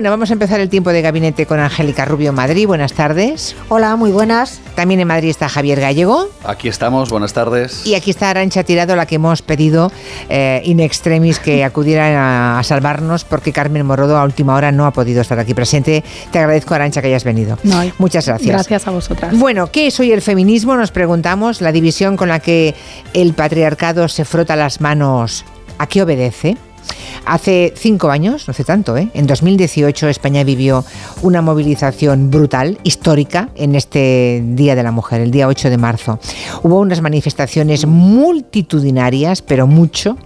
Bueno, vamos a empezar el tiempo de gabinete con Angélica Rubio Madrid. Buenas tardes. Hola, muy buenas. También en Madrid está Javier Gallego. Aquí estamos, buenas tardes. Y aquí está Arancha Tirado, la que hemos pedido eh, in extremis que acudiera a, salvarnos porque Carmen Morodo a última hora no ha podido estar aquí presente. Te agradezco, Arancha, que hayas venido. Muchas gracias. Gracias a vosotras. Bueno, ¿qué es hoy el feminismo? Nos preguntamos. La división con la que el patriarcado se frota las manos, ¿a qué obedece? Hace cinco años, no hace tanto, ¿eh? en 2018 España vivió una movilización brutal, histórica, en este Día de la Mujer, el día 8 de marzo. Hubo unas manifestaciones multitudinarias, pero mucho,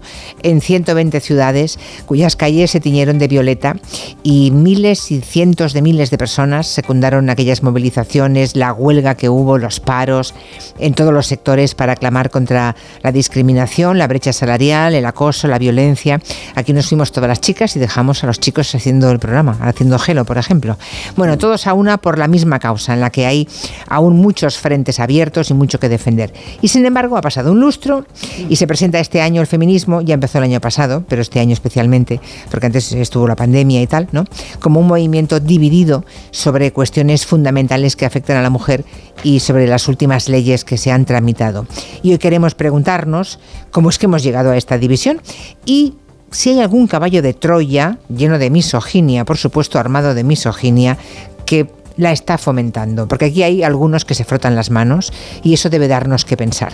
en 120 ciudades, cuyas calles se tiñeron de violeta y miles y cientos de miles de personas secundaron aquellas movilizaciones, la huelga que hubo, los paros en todos los sectores para clamar contra la discriminación, la brecha salarial, el acoso, la violencia. Aquí nos fuimos todas las chicas y dejamos a los chicos haciendo el programa, haciendo gelo, por ejemplo. Bueno, todos a una por la misma causa, en la que hay aún muchos frentes abiertos y mucho que defender. Y sin embargo, ha pasado un lustro y se presenta este año el feminismo, ya empezó el año pasado, pero este año especialmente, porque antes estuvo la pandemia y tal, ¿no? Como un movimiento dividido sobre cuestiones fundamentales que afectan a la mujer y sobre las últimas leyes que se han tramitado. Y hoy queremos preguntarnos cómo es que hemos llegado a esta división y si hay algún caballo de Troya, lleno de misoginia, por supuesto armado de misoginia, que la está fomentando, porque aquí hay algunos que se frotan las manos y eso debe darnos que pensar.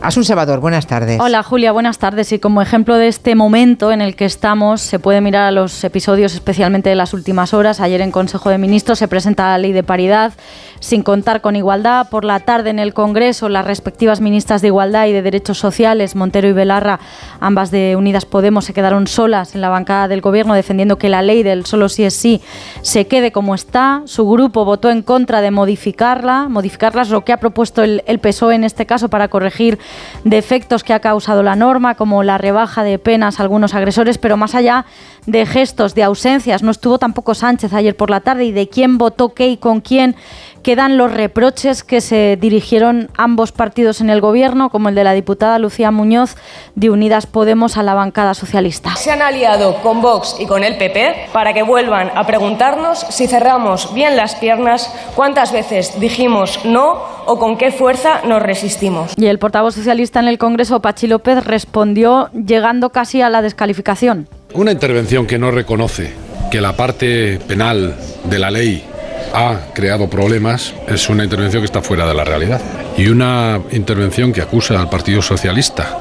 Asun Salvador, buenas tardes. Hola Julia, buenas tardes. Y como ejemplo de este momento en el que estamos, se puede mirar a los episodios especialmente de las últimas horas. Ayer en Consejo de Ministros se presenta la ley de paridad sin contar con igualdad. Por la tarde en el Congreso, las respectivas ministras de Igualdad y de Derechos Sociales, Montero y Belarra, ambas de Unidas Podemos, se quedaron solas en la bancada del Gobierno defendiendo que la ley del solo sí es sí se quede como está. Su grupo votó en contra de modificarla, modificarlas lo que ha propuesto el, el PSOE en este caso para corregir defectos que ha causado la norma, como la rebaja de penas a algunos agresores, pero más allá de gestos, de ausencias, no estuvo tampoco Sánchez ayer por la tarde y de quién votó qué y con quién quedan los reproches que se dirigieron ambos partidos en el gobierno, como el de la diputada Lucía Muñoz de Unidas Podemos a la bancada socialista. Se han aliado con Vox y con el PP para que vuelvan a preguntarnos si cerramos bien las piernas, cuántas veces dijimos no o con qué fuerza nos resistimos. Y el portavoz socialista en el Congreso, Pachi López, respondió llegando casi a la descalificación. Una intervención que no reconoce que la parte penal de la ley ha creado problemas es una intervención que está fuera de la realidad. Y una intervención que acusa al Partido Socialista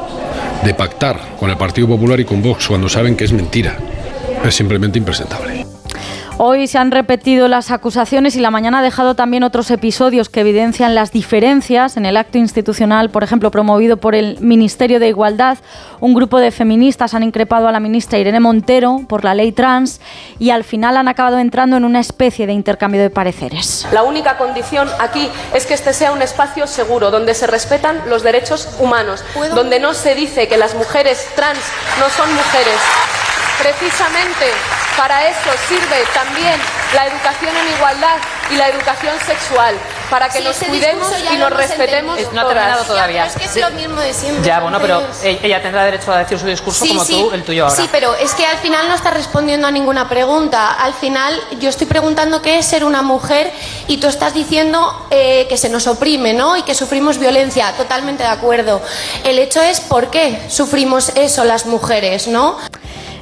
de pactar con el Partido Popular y con Vox cuando saben que es mentira es simplemente impresentable. Hoy se han repetido las acusaciones y la mañana ha dejado también otros episodios que evidencian las diferencias en el acto institucional, por ejemplo, promovido por el Ministerio de Igualdad. Un grupo de feministas han increpado a la ministra Irene Montero por la ley trans y al final han acabado entrando en una especie de intercambio de pareceres. La única condición aquí es que este sea un espacio seguro, donde se respetan los derechos humanos, donde no se dice que las mujeres trans no son mujeres. Precisamente para eso sirve también la educación en igualdad y la educación sexual, para que nos cuidemos y nos respetemos No ha terminado todavía. es que es lo mismo de siempre. Ya, bueno, pero ella tendrá derecho a decir su discurso Sí, como sí. tú, el tuyo ahora. Sí, pero es que al final no está respondiendo a ninguna pregunta. Al final yo estoy preguntando qué es ser una mujer y tú estás diciendo eh, que se nos oprime, ¿no? Y que sufrimos violencia. Totalmente de acuerdo. El hecho es por qué sufrimos eso las mujeres, ¿no?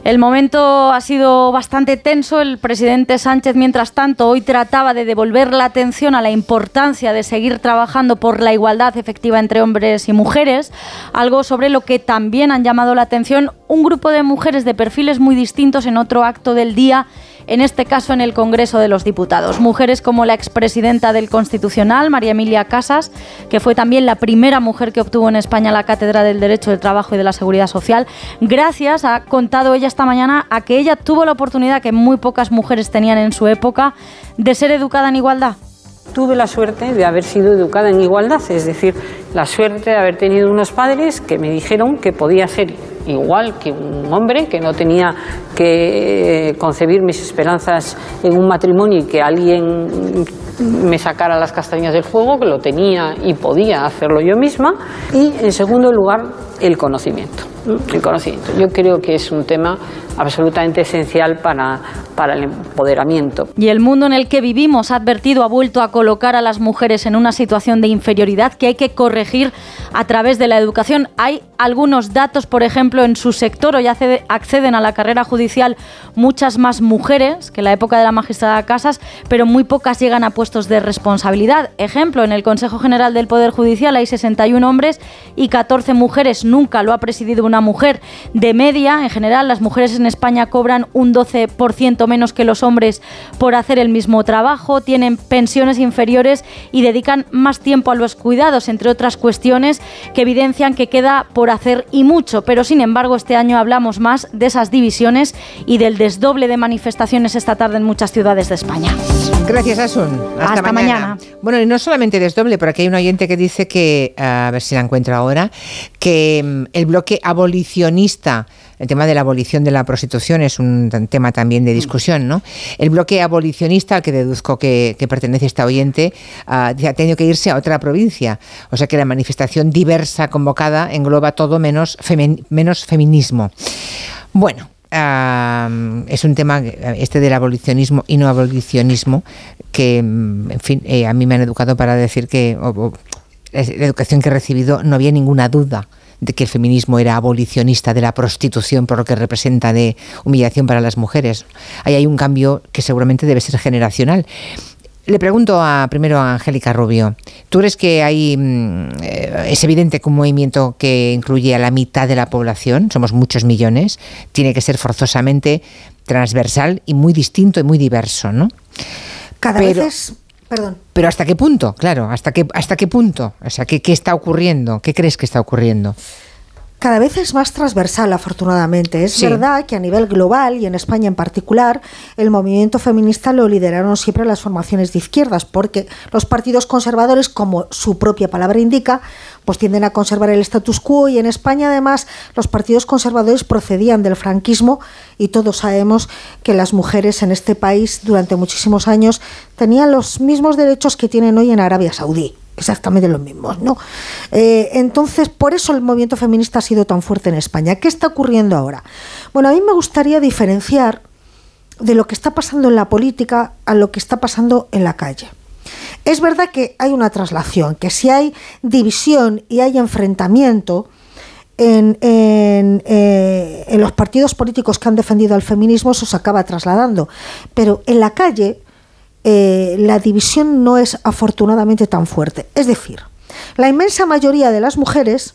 El momento ha sido bastante tenso. El presidente Sánchez, mientras tanto, hoy trataba de devolver la atención a la importancia de seguir trabajando por la igualdad efectiva entre hombres y mujeres, algo sobre lo que también han llamado la atención un grupo de mujeres de perfiles muy distintos en otro acto del día en este caso en el Congreso de los Diputados. Mujeres como la expresidenta del Constitucional, María Emilia Casas, que fue también la primera mujer que obtuvo en España la Cátedra del Derecho del Trabajo y de la Seguridad Social, gracias, ha contado ella esta mañana, a que ella tuvo la oportunidad que muy pocas mujeres tenían en su época de ser educada en igualdad. Tuve la suerte de haber sido educada en igualdad, es decir, la suerte de haber tenido unos padres que me dijeron que podía ser igual que un hombre, que no tenía que eh, concebir mis esperanzas en un matrimonio y que alguien me sacara las castañas del fuego, que lo tenía y podía hacerlo yo misma. Y en segundo lugar, el conocimiento. ¿no? El conocimiento. Yo creo que es un tema absolutamente esencial para, para el empoderamiento. Y el mundo en el que vivimos, ha advertido, ha vuelto a colocar a las mujeres en una situación de inferioridad que hay que corregir a través de la educación. Hay algunos datos, por ejemplo, en su sector, hoy acceden a la carrera judicial muchas más mujeres que en la época de la magistrada Casas, pero muy pocas llegan a puestos de responsabilidad. Ejemplo, en el Consejo General del Poder Judicial hay 61 hombres y 14 mujeres. Nunca lo ha presidido una mujer. De media, en general, las mujeres en España cobran un 12% menos que los hombres por hacer el mismo trabajo, tienen pensiones inferiores y dedican más tiempo a los cuidados, entre otras cuestiones que evidencian que queda por hacer y mucho. Pero sin embargo, este año hablamos más de esas divisiones y del desdoble de manifestaciones esta tarde en muchas ciudades de España. Gracias, Asun. Hasta, mañana. Bueno, y no solamente desdoble, pero aquí hay un oyente que dice que, a ver si la encuentro ahora, que mm, el bloque abolicionista el tema de la abolición de la prostitución es un tema también de discusión, ¿no? El bloque abolicionista al que deduzco que, pertenece esta oyente uh, ha tenido que irse a otra provincia. O sea que la manifestación diversa convocada engloba todo menos, menos feminismo. Bueno, es un tema, este del abolicionismo y no abolicionismo, que, mm, en fin, eh, a mí me han educado para decir que la educación que he recibido no había ninguna duda de que el feminismo era abolicionista de la prostitución por lo que representa de humillación para las mujeres. Ahí hay un cambio que seguramente debe ser generacional. Le pregunto a, primero a Angélica Rubio, ¿tú crees que hay, mm, eh, es evidente que un movimiento que incluye a la mitad de la población, somos muchos millones, tiene que ser forzosamente transversal y muy distinto y muy diverso, ¿no? Cada vez es... Perdón. Pero ¿hasta qué punto? Claro, ¿hasta qué, hasta qué punto? O sea, ¿qué, ¿qué está ocurriendo? ¿Qué crees que está ocurriendo? Cada vez es más transversal, afortunadamente. Es verdad que a nivel global y en España en particular, el movimiento feminista lo lideraron siempre las formaciones de izquierdas, porque los partidos conservadores, como su propia palabra indica, pues tienden a conservar el status quo y en España además los partidos conservadores procedían del franquismo y todos sabemos que las mujeres en este país durante muchísimos años tenían los mismos derechos que tienen hoy en Arabia Saudí exactamente los mismos, ¿no? Eh, entonces, por eso el movimiento feminista ha sido tan fuerte en España. ¿Qué está ocurriendo ahora? Bueno, a mí me gustaría diferenciar de lo que está pasando en la política a lo que está pasando en la calle. Es verdad que hay una traslación, que si hay división y hay enfrentamiento en, eh, en los partidos políticos que han defendido al feminismo, eso se acaba trasladando. Pero en la calle eh, la división no es afortunadamente tan fuerte. Es decir, la inmensa mayoría de las mujeres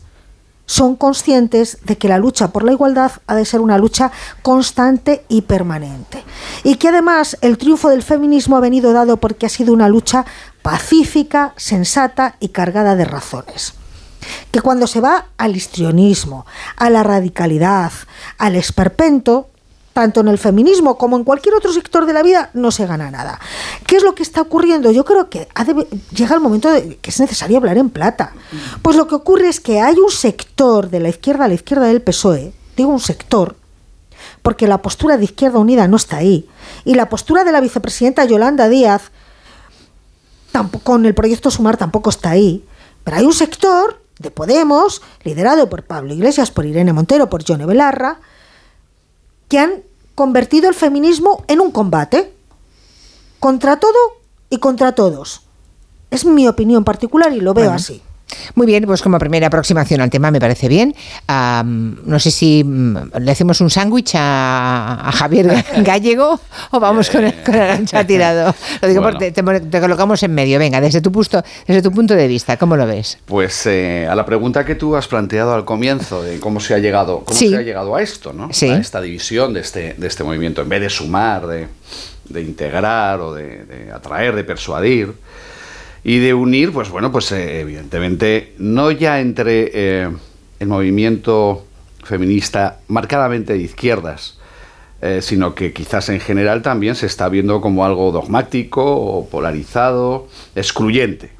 son conscientes de que la lucha por la igualdad ha de ser una lucha constante y permanente. Y que además el triunfo del feminismo ha venido dado porque ha sido una lucha pacífica, sensata y cargada de razones. Que cuando se va al histrionismo, a la radicalidad, al esperpento, tanto en el feminismo como en cualquier otro sector de la vida, no se gana nada. ¿Qué es lo que está ocurriendo? Yo creo que llega el momento de que es necesario hablar en plata. Pues lo que ocurre es que hay un sector de la izquierda a la izquierda del PSOE, digo un sector, porque la postura de Izquierda Unida no está ahí, y la postura de la vicepresidenta Yolanda Díaz tampoco, con el proyecto Sumar tampoco está ahí, pero hay un sector de Podemos, liderado por Pablo Iglesias, por Irene Montero, por Johnny Belarra, que han convertido el feminismo en un combate contra todo y contra todos. Es mi opinión particular y lo veo así. Muy bien, pues como primera aproximación al tema me parece bien. no sé si mm, le hacemos un sándwich a, Javier Gallego o vamos con el, con ancha tirado. Lo digo porque te, colocamos en medio. Venga, desde tu, punto, desde tu punto de vista, ¿cómo lo ves? Pues eh, a la pregunta que tú has planteado al comienzo de cómo se ha llegado, cómo se ha llegado a esto, ¿no? A esta división de este, de este movimiento, en vez de sumar, de, integrar o de, de atraer, de persuadir y de unir, pues bueno, pues eh, evidentemente no ya entre eh, el movimiento feminista marcadamente de izquierdas, eh, sino que quizás en general también se está viendo como algo dogmático polarizado, excluyente.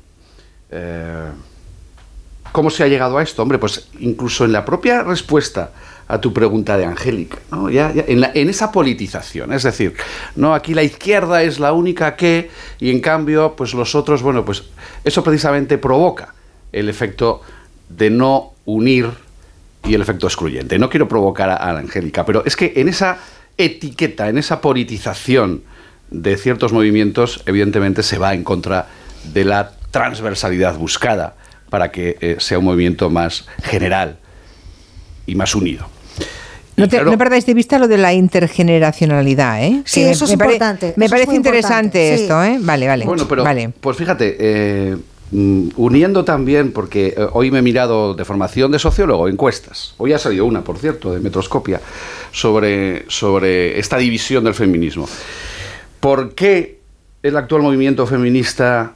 ¿Cómo se ha llegado a esto? Hombre, pues incluso en la propia respuesta a tu pregunta de Angélica, ¿no? ya, en, esa politización, es decir, no aquí la izquierda es la única que y en cambio pues los otros, bueno, pues eso precisamente provoca el efecto de no unir y el efecto excluyente. No quiero provocar a, a Angélica, pero es que en esa etiqueta, en esa politización de ciertos movimientos, evidentemente se va en contra de la transversalidad buscada para que eh, sea un movimiento más general y más unido. No, perdáis de vista lo de la intergeneracionalidad, ¿eh? Sí, eso es importante. Me parece interesante esto, ¿eh? Vale, vale. Bueno, pero vale. pues fíjate, eh, mm, uniendo también, porque eh, hoy me he mirado de formación de sociólogo, encuestas. Hoy ha salido una, por cierto, de Metroscopia, sobre, sobre esta división del feminismo. ¿Por qué el actual movimiento feminista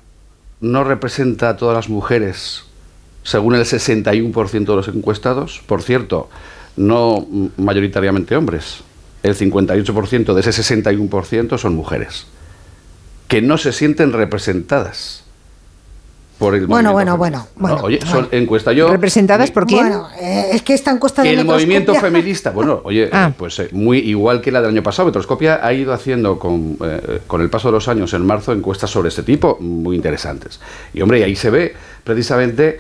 no representa a todas las mujeres, según el 61% de los encuestados? Por cierto, no mayoritariamente hombres. El 58% de ese 61% son mujeres, que no se sienten representadas por el bueno, bueno, bueno, bueno, Oye, son encuesta yo. ¿Representadas por quién? Bueno, eh, es que esta encuesta de El movimiento feminista, bueno, oye, ah. pues eh, muy igual que la del año pasado. Metroscopia ha ido haciendo con, eh, con el paso de los años, en marzo, encuestas sobre este tipo, muy interesantes. Y hombre, ahí se ve precisamente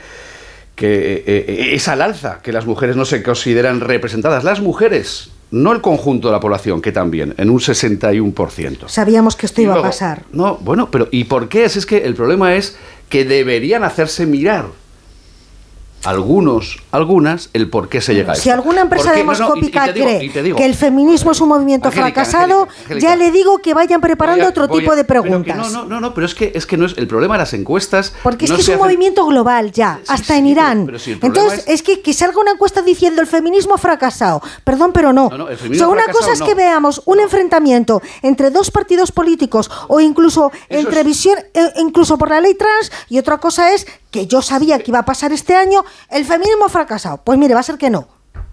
que es al alza, que las mujeres no se consideran representadas. Las mujeres no el conjunto de la población, que también, en un 61%. Sabíamos que esto iba a pasar. No, bueno, pero ¿y por qué? Es, es que el problema es que deberían hacerse mirar algunos, algunas, el por qué se llega a Si alguna empresa demoscópica cree que el feminismo es un movimiento fracasado, ya le digo que vayan preparando otro tipo de preguntas. no, no, no, pero es que, es que no es el problema de las encuestas. Porque es que es un movimiento global ya, hasta en Irán. Entonces, es... que, que salga una encuesta diciendo el feminismo ha fracasado. Perdón, pero no. una cosa es que veamos un enfrentamiento entre dos partidos políticos o incluso entre visión, eh, incluso por la ley trans, y otra cosa es que yo sabía que iba a pasar este año, el feminismo ha fracasado. Pues mire, va a ser que no.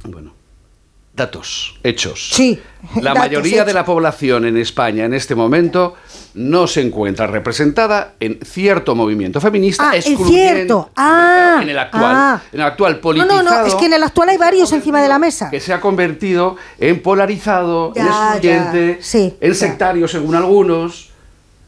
Bueno, datos, hechos. Sí. La mayoría de la población en España en este momento no se encuentra representada en cierto movimiento feminista ah, en cierto. Ah, en el actual, ah. en el actual politizado. No, no, no, es que en el actual hay varios encima de la mesa. Que se ha convertido en polarizado, en excluyente, en sectario según algunos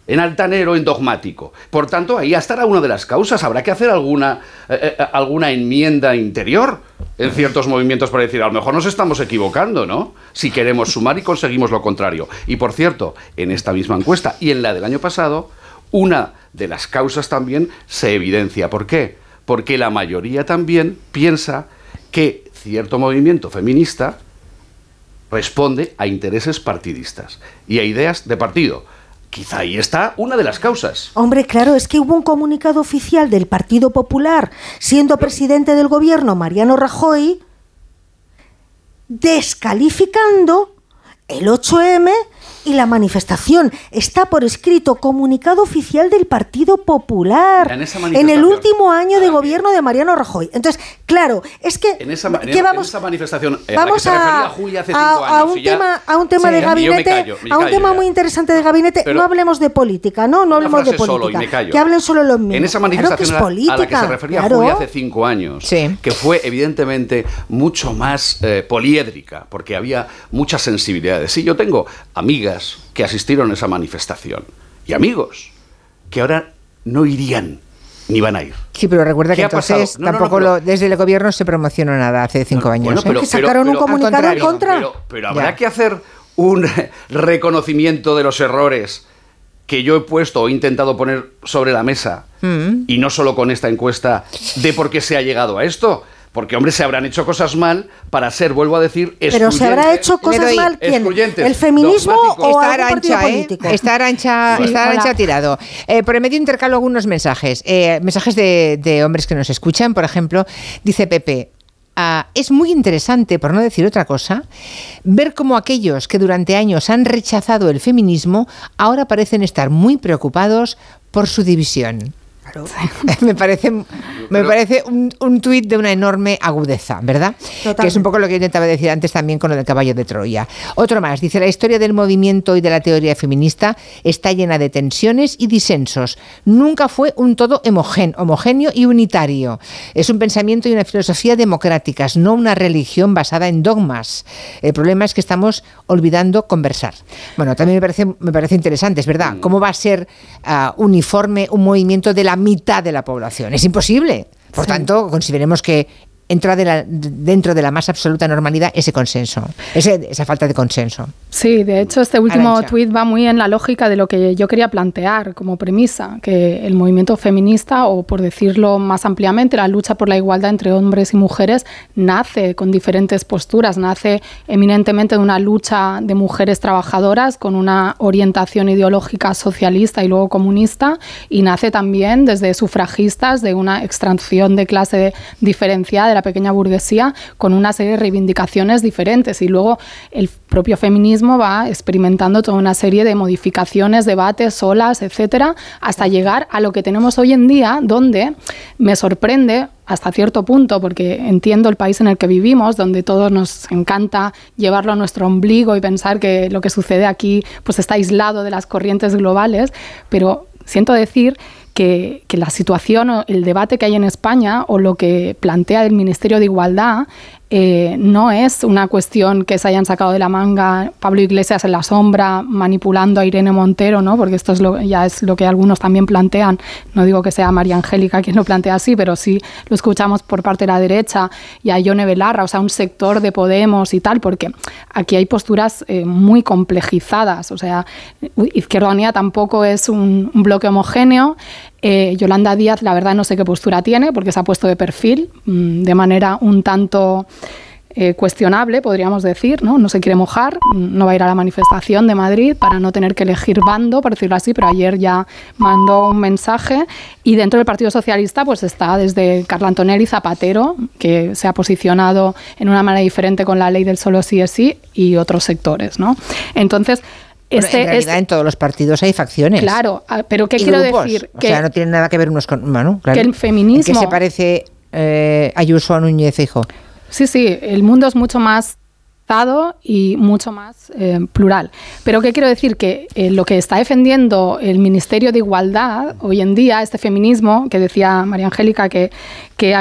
en altanero, en dogmático. Por tanto, ahí estará una de las causas. Habrá que hacer alguna, eh, eh, alguna enmienda interior en ciertos movimientos para decir, a lo mejor nos estamos equivocando, ¿no? Si queremos sumar y conseguimos lo contrario. Y por cierto, en esta misma encuesta y en la del año pasado, una de las causas también se evidencia. ¿Por qué? Porque la mayoría también piensa que cierto movimiento feminista responde a intereses partidistas y a ideas de partido Quizá ahí está una de las causas. Hombre, claro, es que hubo un comunicado oficial del Partido Popular, siendo presidente del gobierno Mariano Rajoy, descalificando el 8M y la manifestación. Está por escrito comunicado oficial del Partido Popular en, el último año de gobierno de Mariano Rajoy. Entonces, claro, es que en esa, vamos, manifestación eh, vamos a, a, un tema a un tema de gabinete, a un tema muy interesante de gabinete. no hablemos de política, no, no hablemos de política. Que hablen solo los mismos. En esa manifestación a la que se refería Julia hace cinco años, que fue evidentemente mucho más eh, poliédrica, porque había muchas sensibilidades. Sí, yo tengo amigas que asistieron a esa manifestación y amigos que ahora no irían ni van a ir. Sí, pero recuerda que entonces tampoco desde el gobierno se promocionó nada hace cinco años. Bueno, ¿eh? sacaron un comunicado en contra. Pero, habrá que hacer un reconocimiento de los errores que yo he puesto o he intentado poner sobre la mesa, mm. y no solo con esta encuesta, de por qué se ha llegado a esto. Porque, hombre, se habrán hecho cosas mal para ser, vuelvo a decir, Pero se habrá hecho cosas mal quién? ¿El feminismo o está arancha, ¿eh? Está arancha, está arancha tirado. Eh, por el medio intercalo algunos mensajes. Eh, mensajes de, hombres que nos escuchan, por ejemplo, dice Pepe, ah, es muy interesante, por no decir otra cosa, ver cómo aquellos que durante años han rechazado el feminismo ahora parecen estar muy preocupados por su división. me parece, me parece un, un tuit de una enorme agudeza, ¿verdad? Que es un poco lo que intentaba decir antes también con lo del caballo de Troya. Otro más, dice, la historia del movimiento y de la teoría feminista está llena de tensiones y disensos. Nunca fue un todo homogéneo y unitario. Es un pensamiento y una filosofía democráticas, no una religión basada en dogmas. El problema es que estamos olvidando conversar. Bueno, también me parece, me parece interesante, es verdad. Mm. ¿Cómo va a ser ah, uniforme un movimiento de la mitad de la población. Es imposible. Por tanto, consideremos que entra de la, dentro de la más absoluta normalidad ese consenso, esa falta de consenso. Sí, de hecho este último tuit va muy en la lógica de lo que yo quería plantear como premisa, que el movimiento feminista, o por decirlo más ampliamente, la lucha por la igualdad entre hombres y mujeres, nace con diferentes posturas, nace eminentemente de una lucha de mujeres trabajadoras con una orientación ideológica socialista y luego comunista, y nace también desde sufragistas de una extracción de clase diferenciada la pequeña burguesía con una serie de reivindicaciones diferentes. Y luego el propio feminismo va experimentando toda una serie de modificaciones, debates, olas, etcétera, hasta llegar a lo que tenemos hoy en día, donde me sorprende hasta cierto punto, porque entiendo el país en el que vivimos, donde todos nos encanta llevarlo a nuestro ombligo y pensar que lo que sucede aquí pues está aislado de las corrientes globales, pero siento decir que, la situación o el debate que hay en España o lo que plantea el Ministerio de Igualdad eh, no es una cuestión que se hayan sacado de la manga Pablo Iglesias en la sombra manipulando a Irene Montero, ¿no? porque esto es lo, ya es lo que algunos también plantean. No digo que sea María Angélica quien lo plantea así, pero sí lo escuchamos por parte de la derecha y a Ione Belarra, o sea, un sector de Podemos y tal, porque aquí hay posturas eh, muy complejizadas. O sea, Izquierda Unida tampoco es un bloque homogéneo. Eh, Yolanda Díaz, la verdad no sé qué postura tiene, porque se ha puesto de perfil mm, de manera un tanto eh, cuestionable, podríamos decir, ¿no? No se quiere mojar, mm, no va a ir a la manifestación de Madrid para no tener que elegir bando, por decirlo así, pero ayer ya mandó un mensaje y dentro del Partido Socialista pues está desde Carla Antonelli Zapatero, que se ha posicionado en una manera diferente con la ley del solo sí es sí y otros sectores, ¿no? Entonces, este, en realidad en todos los partidos hay facciones. Claro, ah, pero ¿qué quiero decir? Que, o sea, no tienen nada que ver unos con... Bueno, Que el feminismo... ¿Qué se parece eh, Ayuso a Núñez Hijo? Sí, sí, el mundo es mucho más y mucho más eh, plural. Pero ¿qué quiero decir? Que eh, lo que está defendiendo el Ministerio de Igualdad hoy en día, este feminismo, que decía María Angélica, que, que,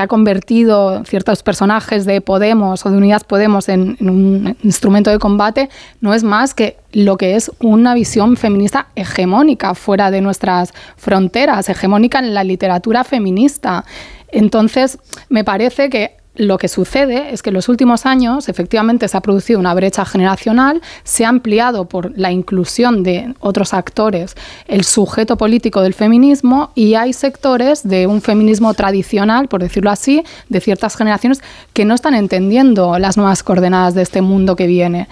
ha convertido ciertos personajes de Podemos o de Unidas Podemos en, un instrumento de combate, no es más que lo que es una visión feminista hegemónica fuera de nuestras fronteras, hegemónica en la literatura feminista. Entonces, me parece que lo que sucede es que en los últimos años efectivamente se ha producido una brecha generacional, se ha ampliado por la inclusión de otros actores el sujeto político del feminismo y hay sectores de un feminismo tradicional, por decirlo así, de ciertas generaciones que no están entendiendo las nuevas coordenadas de este mundo que viene.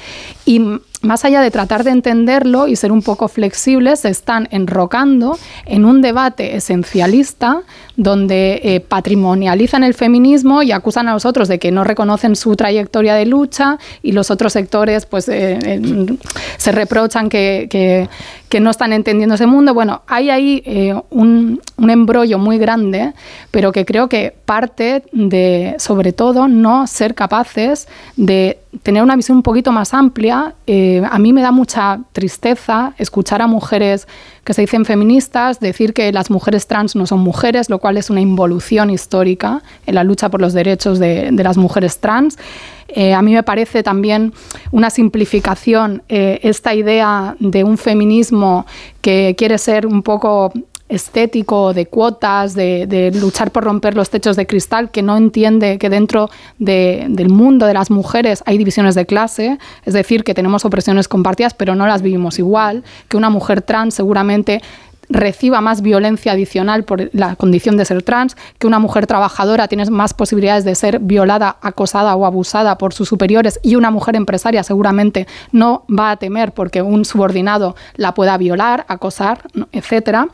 Más allá de tratar de entenderlo y ser un poco flexibles, se están enrocando en un debate esencialista donde eh, patrimonializan el feminismo y acusan a los otros de que no reconocen su trayectoria de lucha y los otros sectores pues eh, se reprochan que, que, no están entendiendo ese mundo. Bueno, hay ahí eh, un, un embrollo muy grande, pero que creo que parte de, sobre todo, no ser capaces de tener una visión un poquito más amplia. A mí me da mucha tristeza escuchar a mujeres que se dicen feministas decir que las mujeres trans no son mujeres, lo cual es una involución histórica en la lucha por los derechos de, las mujeres trans. Eh, a mí me parece también una simplificación eh, esta idea de un feminismo que quiere ser un poco estético, de cuotas, de, luchar por romper los techos de cristal, que no entiende que dentro del mundo de las mujeres hay divisiones de clase, es decir, que tenemos opresiones compartidas, pero no las vivimos igual, que una mujer trans seguramente reciba más violencia adicional por la condición de ser trans, que una mujer trabajadora tiene más posibilidades de ser violada, acosada o abusada por sus superiores y una mujer empresaria seguramente no va a temer porque un subordinado la pueda violar, acosar, etcétera,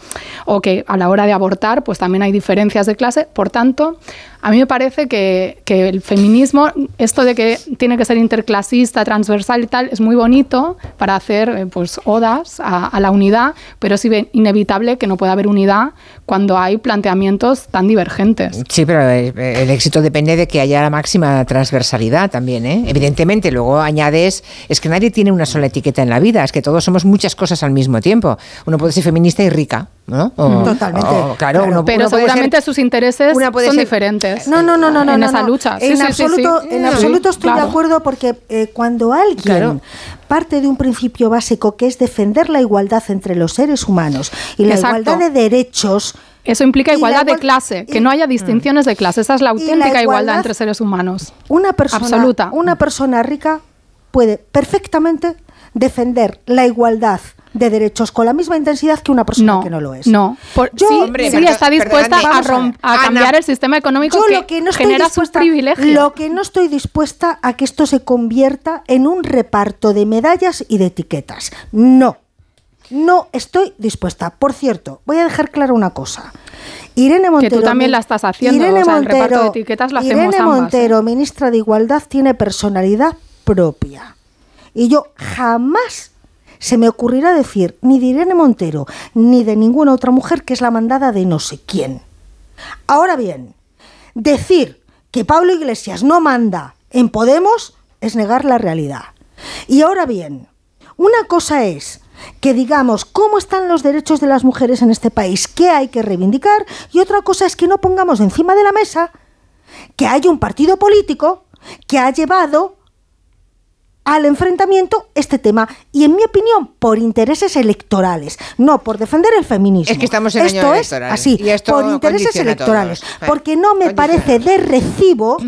o que a la hora de abortar pues también hay diferencias de clase, por tanto, a mí me parece que, el feminismo, esto de que tiene que ser interclasista, transversal y tal, es muy bonito para hacer eh, pues, odas a, la unidad, pero es inevitable que no pueda haber unidad cuando hay planteamientos tan divergentes. Sí, pero eh, el éxito depende de que haya la máxima transversalidad también. ¿eh? Evidentemente, luego añades, es que nadie tiene una sola etiqueta en la vida, es que todos somos muchas cosas al mismo tiempo. Uno puede ser feminista y rica. ¿No? Totalmente. claro, pero seguramente sus intereses son diferentes. No, no, no, no, en esa lucha. en, absoluto, en absoluto estoy de acuerdo porque eh, cuando alguien parte de un principio básico que es defender la igualdad entre los seres humanos y la igualdad de derechos Eso implica igualdad de clase, que no haya distinciones de clase. Esa es la auténtica igualdad, entre seres humanos. Una persona, Absoluta. Una persona rica puede perfectamente defender la igualdad de derechos con la misma intensidad que una persona que no lo es. No, Yo, sí, está dispuesta a, cambiar el sistema económico que, lo que no genera sus privilegios. Lo que no estoy dispuesta a que esto se convierta en un reparto de medallas y de etiquetas. No. No estoy dispuesta. Por cierto, voy a dejar claro una cosa. Irene Montero. Que tú también la estás haciendo. Irene Montero, el reparto de etiquetas la hacemos Irene ¿eh? Montero, ministra de Igualdad, tiene personalidad propia. Y yo jamás se me ocurrirá decir ni de Irene Montero ni de ninguna otra mujer que es la mandada de no sé quién. Ahora bien, decir que Pablo Iglesias no manda en Podemos es negar la realidad. Y ahora bien, una cosa es que digamos cómo están los derechos de las mujeres en este país, qué hay que reivindicar, y otra cosa es que no pongamos encima de la mesa que hay un partido político que ha llevado al enfrentamiento este tema y en mi opinión por intereses electorales, no por defender el feminismo. Es que estamos en esto es así, por intereses electorales, porque no me parece de recibo,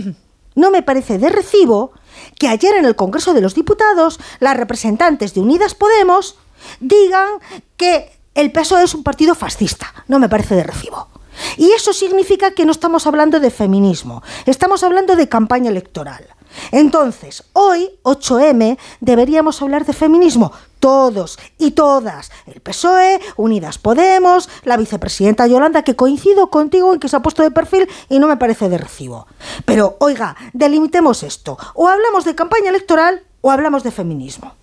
no me parece de recibo que ayer en el Congreso de los Diputados las representantes de Unidas Podemos digan que el PSOE es un partido fascista. No me parece de recibo. Y eso significa que no estamos hablando de feminismo, estamos hablando de campaña electoral. Entonces, hoy, 8M, deberíamos hablar de feminismo. Todos y todas. El PSOE, Unidas Podemos, la vicepresidenta Yolanda, que coincido contigo en que se ha puesto de perfil y no me parece de recibo. Pero, oiga, delimitemos esto. O hablamos de campaña electoral o hablamos de feminismo.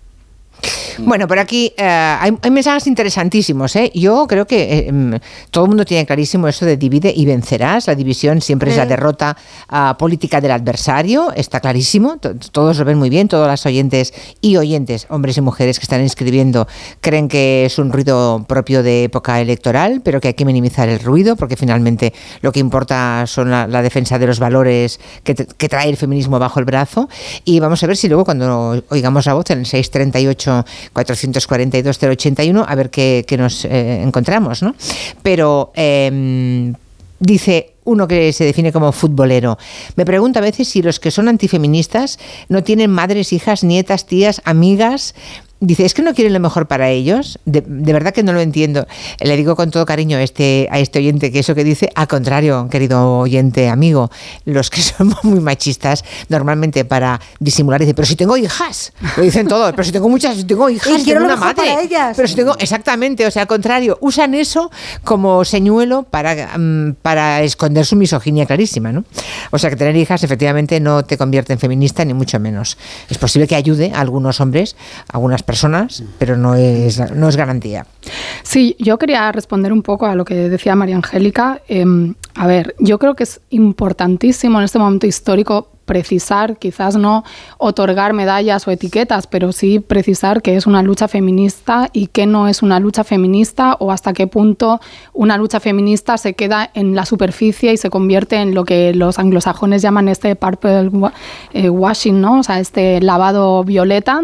Bueno, por aquí eh, hay, mensajes interesantísimos. ¿eh? Yo creo que eh, em, todo el mundo tiene clarísimo eso de divide y vencerás. La división siempre es la derrota ah, política del adversario. Está clarísimo. todos lo ven muy bien. Todos las oyentes y oyentes, hombres y mujeres que están inscribiendo, creen que es un ruido propio de época electoral, pero que hay que minimizar el ruido porque finalmente lo que importa son la, defensa de los valores que, que, trae el feminismo bajo el brazo. Y vamos a ver si luego cuando oigamos la voz en el 638 442 081, a ver qué, nos eh, encontramos, ¿no? Pero em, dice uno que se define como futbolero. Me pregunto a veces si los que son antifeministas no tienen madres, hijas, nietas, tías, amigas Dice, ¿es que no quieren lo mejor para ellos? De, verdad que no lo entiendo. Le digo con todo cariño a este, a este oyente que eso que dice, al contrario, querido oyente, amigo, los que somos muy machistas, normalmente para disimular, dice, pero si tengo hijas, lo dicen todos, pero si tengo muchas, si tengo hijas, quiero una madre. ellas. Pero si tengo, exactamente, o sea, al contrario, usan eso como señuelo para, mm, para esconder su misoginia clarísima, ¿no? O sea, que tener hijas efectivamente no te convierte en feminista, ni mucho menos. Es posible que ayude a algunos hombres, a algunas personas, pero no es, no es garantía. Sí, yo quería responder un poco a lo que decía María Angélica. Em, a ver, yo creo que es importantísimo en este momento histórico precisar, quizás no otorgar medallas o etiquetas, pero sí precisar que es una lucha feminista y que no es una lucha feminista o hasta qué punto una lucha feminista se queda en la superficie y se convierte en lo que los anglosajones llaman este purple eh, washing, ¿no? O sea, este lavado violeta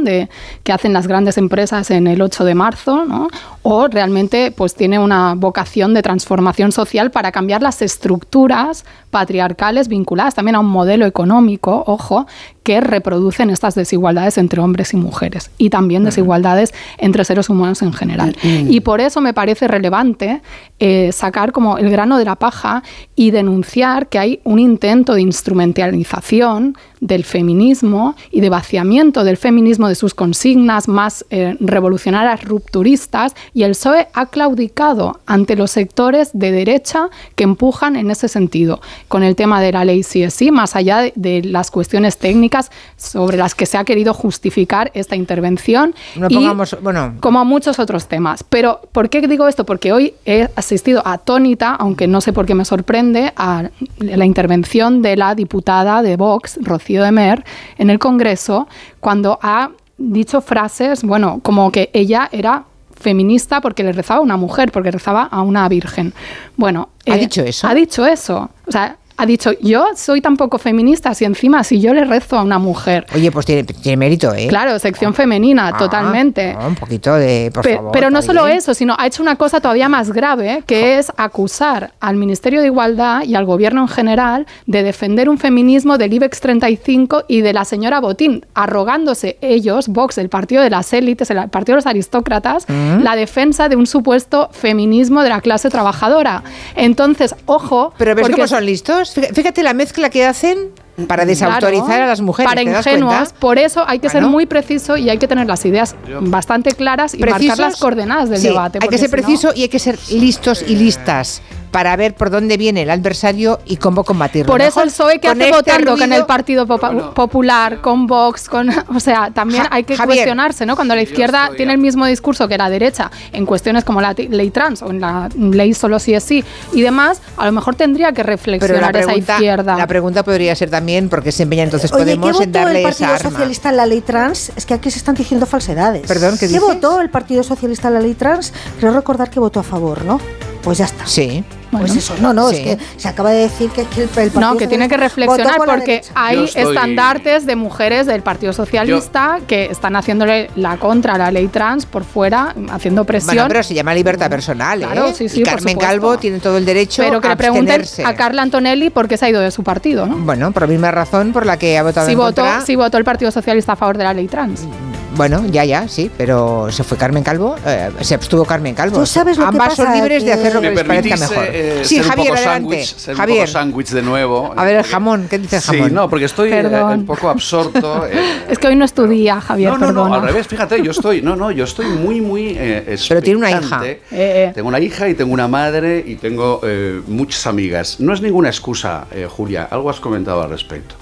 que hacen las grandes empresas en el 8 de marzo, ¿no? O realmente pues tiene una vocación de transformación social para cambiar las estructuras patriarcales vinculadas también a un modelo económico, ojo, que reproducen estas desigualdades entre hombres y mujeres y también desigualdades entre seres humanos en general. Y por eso me parece relevante eh, sacar como el grano de la paja y denunciar que hay un intento de instrumentalización del feminismo y de vaciamiento del feminismo de sus consignas más eh, revolucionarias, rupturistas, y el PSOE ha claudicado ante los sectores de derecha que empujan en ese sentido, con el tema de la ley CSI, más allá de las cuestiones técnicas sobre las que se ha querido justificar esta intervención. No pongamos, bueno. Como a muchos otros temas. Pero, ¿por qué digo esto? Porque hoy he asistido atónita, aunque no sé por qué me sorprende, a la intervención de la diputada de Vox, Rocío de Mer, en el Congreso, cuando ha dicho frases, bueno, como que ella era feminista porque le rezaba a una mujer, porque rezaba a una virgen. Bueno, ¿ha eh, dicho eso? Ha dicho eso. O sea, ha dicho, yo soy tampoco feminista, si encima, si yo le rezo a una mujer. Oye, pues tiene, tiene mérito, ¿eh? Claro, sección femenina, Ah, totalmente. ah, un poquito de, por Pe- favor, pero no solo eso, sino ha hecho una cosa todavía más grave, que es acusar al Ministerio de Igualdad y al Gobierno en general de defender un feminismo del IBEX 35 y de la señora Botín, arrogándose ellos, Vox, el partido de las élites, el partido de los aristócratas, Mm. la defensa de un supuesto feminismo de la clase trabajadora. Entonces, ojo, Pero ves porque cómo son listos. Fí- Fíjate la mezcla que hacen para desautorizar Claro, a las mujeres. Para ¿te das ingenuos, cuenta? por eso hay que ser muy preciso y hay que tener las ideas bastante claras y marcar Precisos, las coordenadas del sí, debate. Hay que porque ser si no- preciso y hay que ser listos y listas para ver por dónde viene el adversario y cómo combatirlo. Por eso Mejor el PSOE que con hace este votando con ruido- el Partido Popa- Popular, con Vox, con, o sea, también Ja- hay que Javier. cuestionarse, ¿no? Cuando la izquierda tiene el mismo discurso que la derecha en cuestiones como la ley trans o en la ley solo sí es sí y demás, a lo mejor tendría que Pero la reflexionar esa pregunta, izquierda. la pregunta podría ser también porque se empeña entonces Oye, ¿qué Podemos en votó el Partido esa. Socialista en la ley trans? Es que aquí se están diciendo falsedades. Perdón, ¿qué dices? votó el Partido Socialista en la ley trans? Creo recordar que votó a favor, ¿no? Pues ya está. Sí. Pues Bueno. eso, no, no, Sí. es que se acaba de decir que, que el, el Partido No, que tiene que reflexionar porque hay estoy- estandartes de mujeres del Partido Socialista que están haciéndole la contra a la ley trans por fuera, haciendo presión. Bueno, pero se llama libertad personal, Claro, ¿eh? sí, sí, y por Carmen supuesto. Calvo tiene todo el derecho pero que a le pregunten a Carla Antonelli por qué se ha ido de su partido, ¿no? Bueno, por la misma razón por la que ha votado Si en votó, contra. si votó el Partido Socialista a favor de la ley trans. Bueno, ya, ya, sí, pero se fue Carmen Calvo, eh, se abstuvo Carmen Calvo. ¿Tú sabes lo que Ambas son pasa? libres de Que- hacer lo que ¿Me les parezca mejor. eh, sí, ser Javier, un poco adelante. sándwich, ser un Javier. poco sándwich de nuevo? A ver, el jamón, ¿qué dice el Sí, jamón? no, porque estoy eh, Perdón. un poco absorto. eh, Es que hoy no es tu día, Javier, no, no, perdona. no, al revés, fíjate, yo estoy, no, no, yo estoy muy, muy eh, Pero tiene una hija. Eh, eh. Tengo una hija y tengo una madre y tengo eh, muchas amigas. No es ninguna excusa, eh, Julia, algo has comentado al respecto.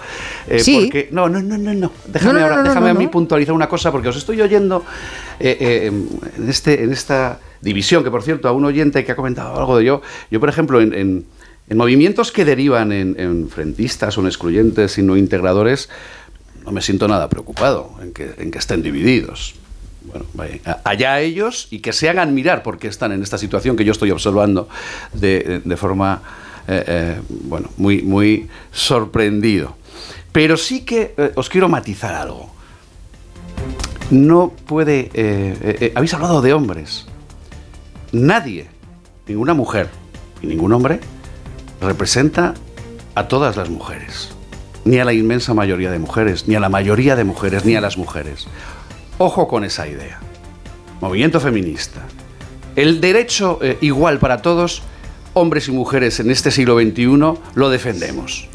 Eh, Sí. Porque, no, no, no, no, no. Déjame, No, no, ahora, no, no, déjame no, a mí puntualizar una cosa porque os estoy oyendo eh, eh, en, este, en esta división, que por cierto, a un oyente que ha comentado algo de yo, yo por ejemplo, en, en- en movimientos que derivan en, en frentistas o en excluyentes y no integradores, no me siento nada preocupado en que, estén divididos. Allá ellos y que se hagan mirar por qué están en esta situación que yo estoy observando de, de forma, eh, eh, bueno, muy, muy sorprendido. Pero sí que eh, os quiero matizar algo. No puede... eh, eh, eh, habéis hablado de hombres. Nadie, ninguna mujer y ningún hombre representa a todas las mujeres. Ni a la inmensa mayoría de mujeres, ni a la mayoría de mujeres, ni a las mujeres. Ojo con esa idea. Movimiento feminista. El derecho igual para todos, hombres y mujeres en este siglo XXI, lo defendemos.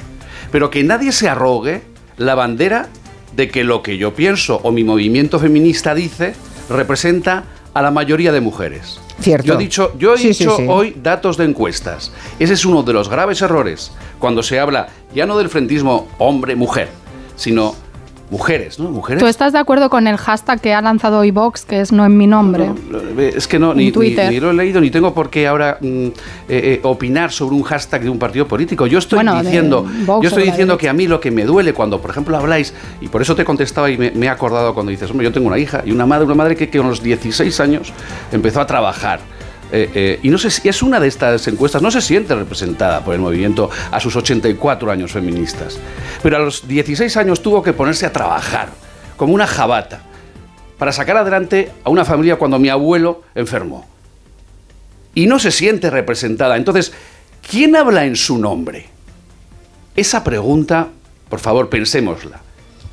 Pero que nadie se arrogue la bandera de que lo que yo pienso o mi movimiento feminista dice representa a la mayoría de mujeres. Cierto. Yo he dicho, yo he Sí, sí, dicho sí. hoy datos de encuestas. Ese es uno de los graves errores cuando se habla ya no del frentismo hombre-mujer, sino mujeres, ¿no? Mujeres. ¿Tú estás de acuerdo con el hashtag que ha lanzado hoy Vox, que es no en mi nombre? No, Es que no, ni, ni- Twitter. ni lo he leído, ni tengo por qué ahora mm, eh, eh, opinar sobre un hashtag de un partido político. Yo estoy Bueno, diciendo, yo estoy diciendo que a mí lo que me duele cuando, por ejemplo, habláis, y por eso te contestaba y me, me he acordado cuando dices, hombre, yo tengo una hija y una madre, una madre que, que a los 16 años empezó a trabajar. Eh, eh, y no sé es una de estas encuestas, no se siente representada por el movimiento a sus 84 años feministas. Pero a los 16 años tuvo que ponerse a trabajar, como una jabata, para sacar adelante a una familia cuando mi abuelo enfermó. Y no se siente representada. Entonces, ¿quién habla en su nombre? Esa pregunta, por favor, pensémosla.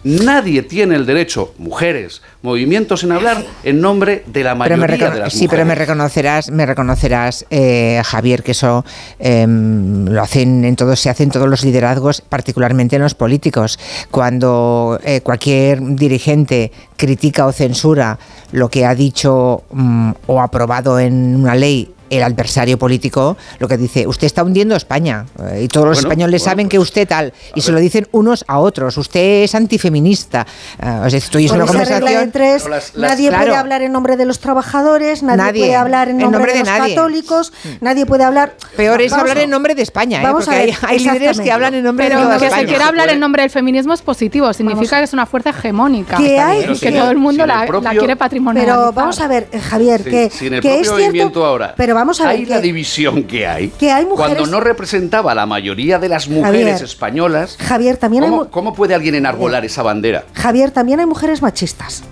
Nadie tiene el derecho, mujeres, movimientos, en hablar en nombre de la mayoría de las sí, pero me mujeres. reconocerás, me reconocerás, eh, Javier, que eso em, lo hacen en todos, se hace en todos los liderazgos, particularmente en los políticos. Cuando eh, cualquier dirigente critica o censura lo que ha dicho mm, o aprobado en una ley el adversario político, lo que dice, usted está hundiendo España eh, y todos los Bueno, españoles bueno, saben que pues, usted tal y se ver. lo dicen unos a otros. Usted es antifeminista. Eh, es estoy en Con una conversación. tres, las- las- nadie puede hablar en nombre de los trabajadores, nadie, Nadie. puede hablar en En nombre, de, de los nadie. católicos, nadie puede hablar. Peor es Vamos hablar en nombre de España, ¿eh? Vamos porque a ver, hay, hay líderes que hablan en nombre Pero de toda que España. se quiera hablar en nombre del feminismo es positivo, significa que es una fuerza hegemónica. Que hay- y que todo el mundo la, propio- la quiere patrimonializar. Pero vamos a ver, Javier, Sí, que, que es cierto. ahora pero vamos a ver. Hay la división que hay. Que hay mujeres. Cuando no representaba a la mayoría de las mujeres españolas. Javier, también ¿cómo, ¿Cómo puede alguien enarbolar esa bandera? Javier, también hay mujeres machistas.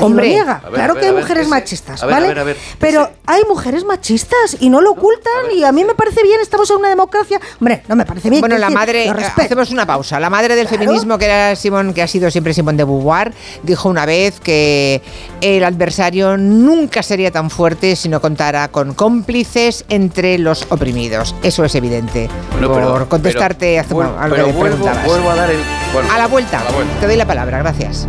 Hombre, niega. claro que hay mujeres machistas, ¿vale? Pero hay mujeres machistas y no lo ocultan y a mí me parece bien, estamos en una democracia. Hombre, no me parece bien. Bueno, la madre, hacemos una pausa. La madre del feminismo, que era Simón, que ha sido siempre Simón de Beauvoir, dijo una vez que el adversario nunca sería tan fuerte si no contara con cómplices entre los oprimidos. Eso es evidente. Por contestarte algo que vuelvo, a dar el, a la vuelta. Te doy la palabra, gracias.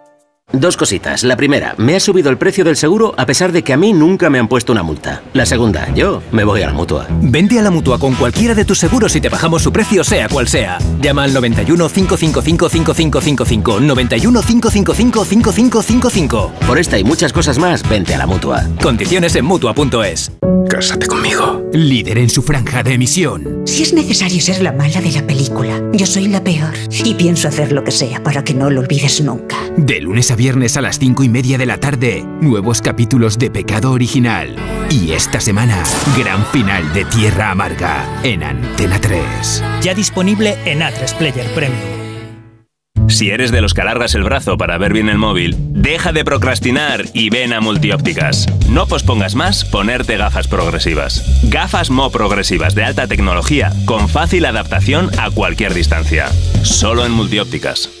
Dos cositas. La primera, me ha subido el precio del seguro a pesar de que a mí nunca me han puesto una multa. La segunda, yo me voy a la mutua. Vente a la mutua con cualquiera de tus seguros y te bajamos su precio, sea cual sea. Llama al 91 555 5555. 91 555 5555. Por esta y muchas cosas más, vente a la mutua. Condiciones en mutua.es. Cásate conmigo. Líder en su franja de emisión. Si es necesario ser la mala de la película, yo soy la peor. Y pienso hacer lo que sea para que no lo olvides nunca. De lunes a viernes a las 5 y media de la tarde, nuevos capítulos de Pecado Original. Y esta semana, gran final de Tierra Amarga en Antena 3. Ya disponible en A3 Player Premium. Si eres de los que alargas el brazo para ver bien el móvil, deja de procrastinar y ven a Multiópticas. No pospongas más ponerte gafas progresivas. Gafas Mo progresivas de alta tecnología con fácil adaptación a cualquier distancia. Solo en Multiópticas.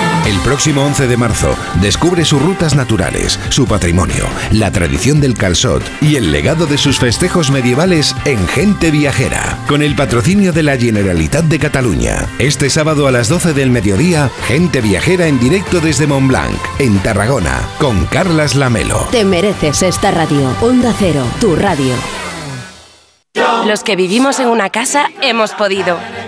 El próximo 11 de marzo descubre sus rutas naturales, su patrimonio, la tradición del calzot y el legado de sus festejos medievales en Gente Viajera, con el patrocinio de la Generalitat de Cataluña. Este sábado a las 12 del mediodía, Gente Viajera en directo desde Montblanc, en Tarragona, con Carlas Lamelo. Te mereces esta radio. Onda Cero, tu radio. Los que vivimos en una casa hemos podido.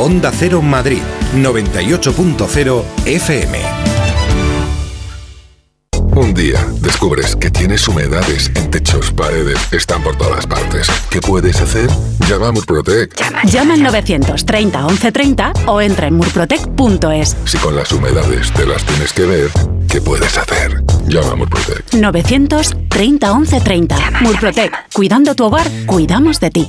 Onda Cero Madrid 98.0 FM. Un día descubres que tienes humedades en techos, paredes, están por todas partes. ¿Qué puedes hacer? Llama a Murprotec. Llama, al 930 1130 o entra en murprotec.es. Si con las humedades te las tienes que ver, ¿qué puedes hacer? Llama a Murprotec. 930 1130. Murprotec. Cuidando tu hogar, cuidamos de ti.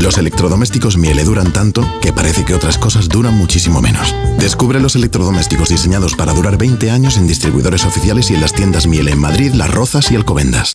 Los electrodomésticos Miele duran tanto que parece que otras cosas duran muchísimo menos. Descubre los electrodomésticos diseñados para durar 20 años en distribuidores oficiales y en las tiendas Miele en Madrid, Las Rozas y Alcobendas.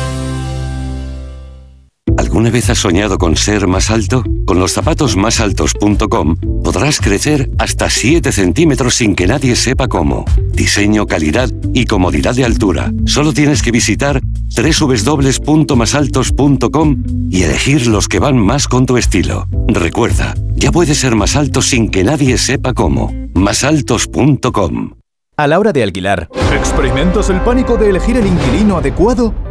¿Alguna vez has soñado con ser más alto? Con los zapatos zapatos podrás crecer hasta 7 centímetros sin que nadie sepa cómo. Diseño, calidad y comodidad de altura. Solo tienes que visitar www.masaltos.com y elegir los que van más con tu estilo. Recuerda, ya puedes ser más alto sin que nadie sepa cómo. Masaltos.com A la hora de alquilar, ¿experimentas el pánico de elegir el inquilino adecuado?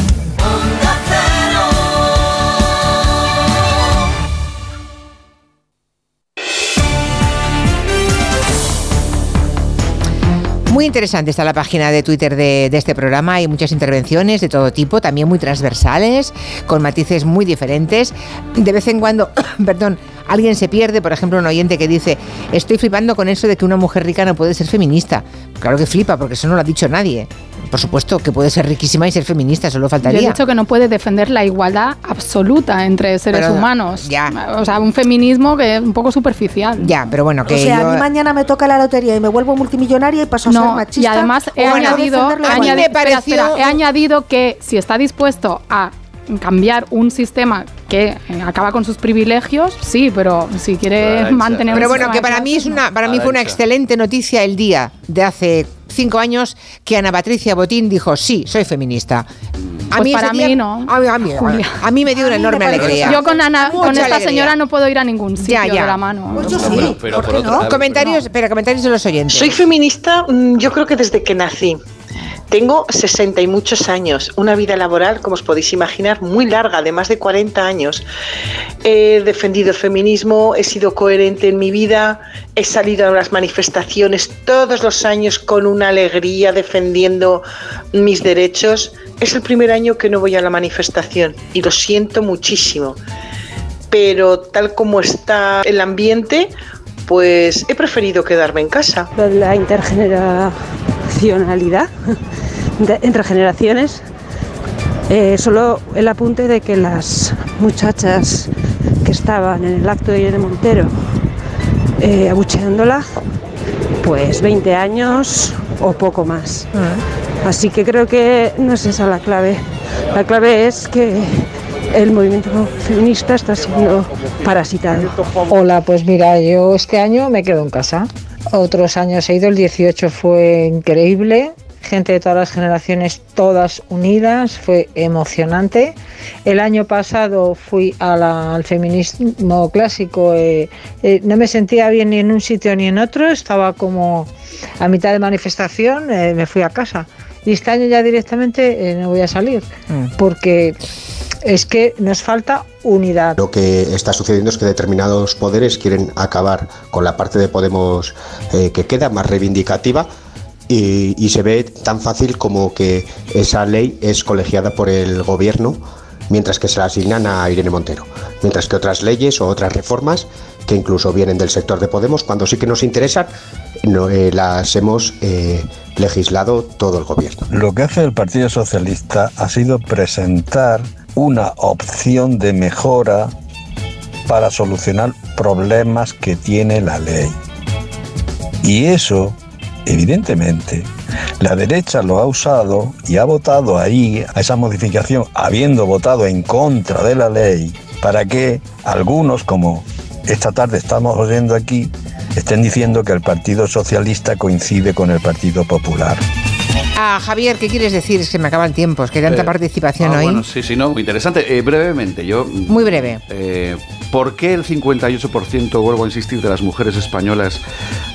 Muy interesante está la página de Twitter de, este programa. Hay muchas intervenciones de todo tipo, también muy transversales, con matices muy diferentes. De vez en cuando, perdón, alguien se pierde, por ejemplo, un oyente que dice, estoy flipando con eso de que una mujer rica no puede ser feminista. Claro que flipa, porque eso no lo ha dicho nadie. Por supuesto que puede ser riquísima y ser feminista, solo faltaría. Yo he dicho que no puede defender la igualdad absoluta entre seres humanos. Ya. O sea, un feminismo que es un poco superficial. Ya, pero bueno, que. O sea, a mí mañana me toca la lotería y me vuelvo multimillonaria y paso a ser machista. Y además he, añadido, he añadido que si está dispuesto a cambiar un sistema que eh, acaba con sus privilegios, sí, pero si quiere mantener... Pero bueno, que para mí, es una, para mí fue una excelente noticia el día de hace cinco años que Ana Patricia Botín dijo, sí, soy feminista. A pues mí para mí no. A mí, me dio una enorme alegría. Yo con Ana, con esta señora no puedo ir a ningún sitio de la mano. Pues sí. pero comentarios, pero comentarios de los oyentes. Soy feminista, mm, yo creo que desde que nací. Tengo 60 y muchos años, una vida laboral, como os podéis imaginar, muy larga, de más de 40 años. He defendido el feminismo, he sido coherente en mi vida, he salido a las manifestaciones todos los años con una alegría defendiendo mis derechos. Es el primer año que no voy a la manifestación y lo siento muchísimo. Pero tal como está el ambiente, pues he preferido quedarme en casa. La entre generaciones. Eh, solo el apunte de que las muchachas que estaban en el acto de Irene Montero eh, abucheándola, pues 20 años o poco más. Ah. Así que creo que no es esa la clave. La clave es que el movimiento feminista está siendo parasitado. Hola, pues mira, yo este año me quedo en casa. Otros años he ido, el 18 fue increíble, gente de todas las generaciones, todas unidas, fue emocionante. El año pasado fui al feminismo clásico, eh, eh, no me sentía bien ni en un sitio ni en otro, estaba como a mitad de manifestación, eh, me fui a casa. Y este año ya directamente no voy a salir, mm. porque es que nos falta unidad. Lo que está sucediendo es que determinados poderes quieren acabar con la parte de Podemos que queda más reivindicativa y, se ve tan fácil como que esa ley es colegiada por el gobierno mientras que se la asignan a Irene Montero, mientras que otras leyes o otras reformas que incluso vienen del sector de Podemos, cuando sí que nos interesan, no, eh, las hemos eh, legislado todo el gobierno. Lo que hace el Partido Socialista ha sido presentar una opción de mejora para solucionar problemas que tiene la ley Y eso, evidentemente, la derecha lo ha usado y ha votado ahí a esa modificación, habiendo votado en contra de la ley, para que algunos, como esta tarde estamos oyendo aquí, estén diciendo que el Partido Socialista coincide con el Partido Popular. Ah, Javier, ¿qué quieres decir? Es que me acaba el tiempo, es que hay tanta Eh, participación ah, hoy. Bueno, sí, sí, no, muy interesante. Eh, brevemente, yo... Muy breve. Eh, ¿Por qué el 58%, vuelvo a insistir, de las mujeres españolas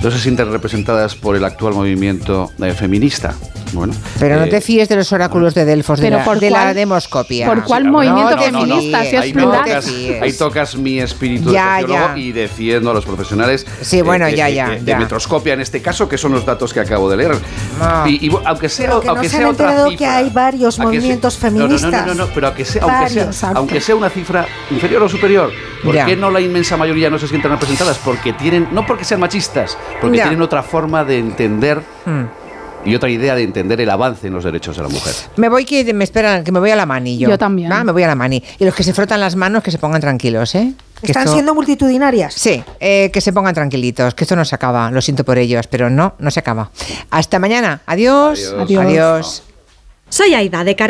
no se sienten representadas por el actual movimiento eh, feminista? Bueno, Pero no eh, te fíes de los oráculos de Delfos, de Pero la, por de la cuál- demoscopia. ¿por cuál No movimiento te feminista? fíes, Si es ahí, tocas, ahí tocas mi espíritu Ya, de ya. y defiendo a los profesionales Sí, bueno, ya, ya, de ya. metroscopia en este caso, que son los datos que acabo de leer. Ah. Y, y, aunque sea, Pero que no aunque se sea han otra cifra, que hay varios se- movimientos no, no, no, feministas. No, no, no, pero a que sea, aunque, sea, aunque sea una cifra inferior o superior, ¿por Ya. qué no la inmensa mayoría no se sienten representadas? Porque tienen, no porque sean machistas, porque Ya. tienen otra forma de entender Hmm. y otra idea de entender el avance en los derechos de la mujer. Me voy que me esperan, que me voy a la mani yo. Yo también. Ah, me voy a la mani. Y los que se frotan las manos, que se pongan tranquilos, ¿eh? Que Están esto- siendo multitudinarias. Sí, eh, que se pongan tranquilitos, que esto no se acaba. Lo siento por ellos, pero no, no se acaba. Hasta mañana. Adiós. Adiós. Adiós. Soy Aida de Carga.